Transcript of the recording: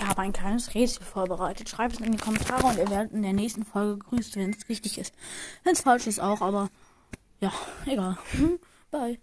Ich habe ein kleines Rätsel vorbereitet. Schreibt es in die Kommentare und ihr werdet in der nächsten Folge gegrüßt, wenn es richtig ist. Wenn es falsch ist auch, aber ja, egal. Hm? Bye.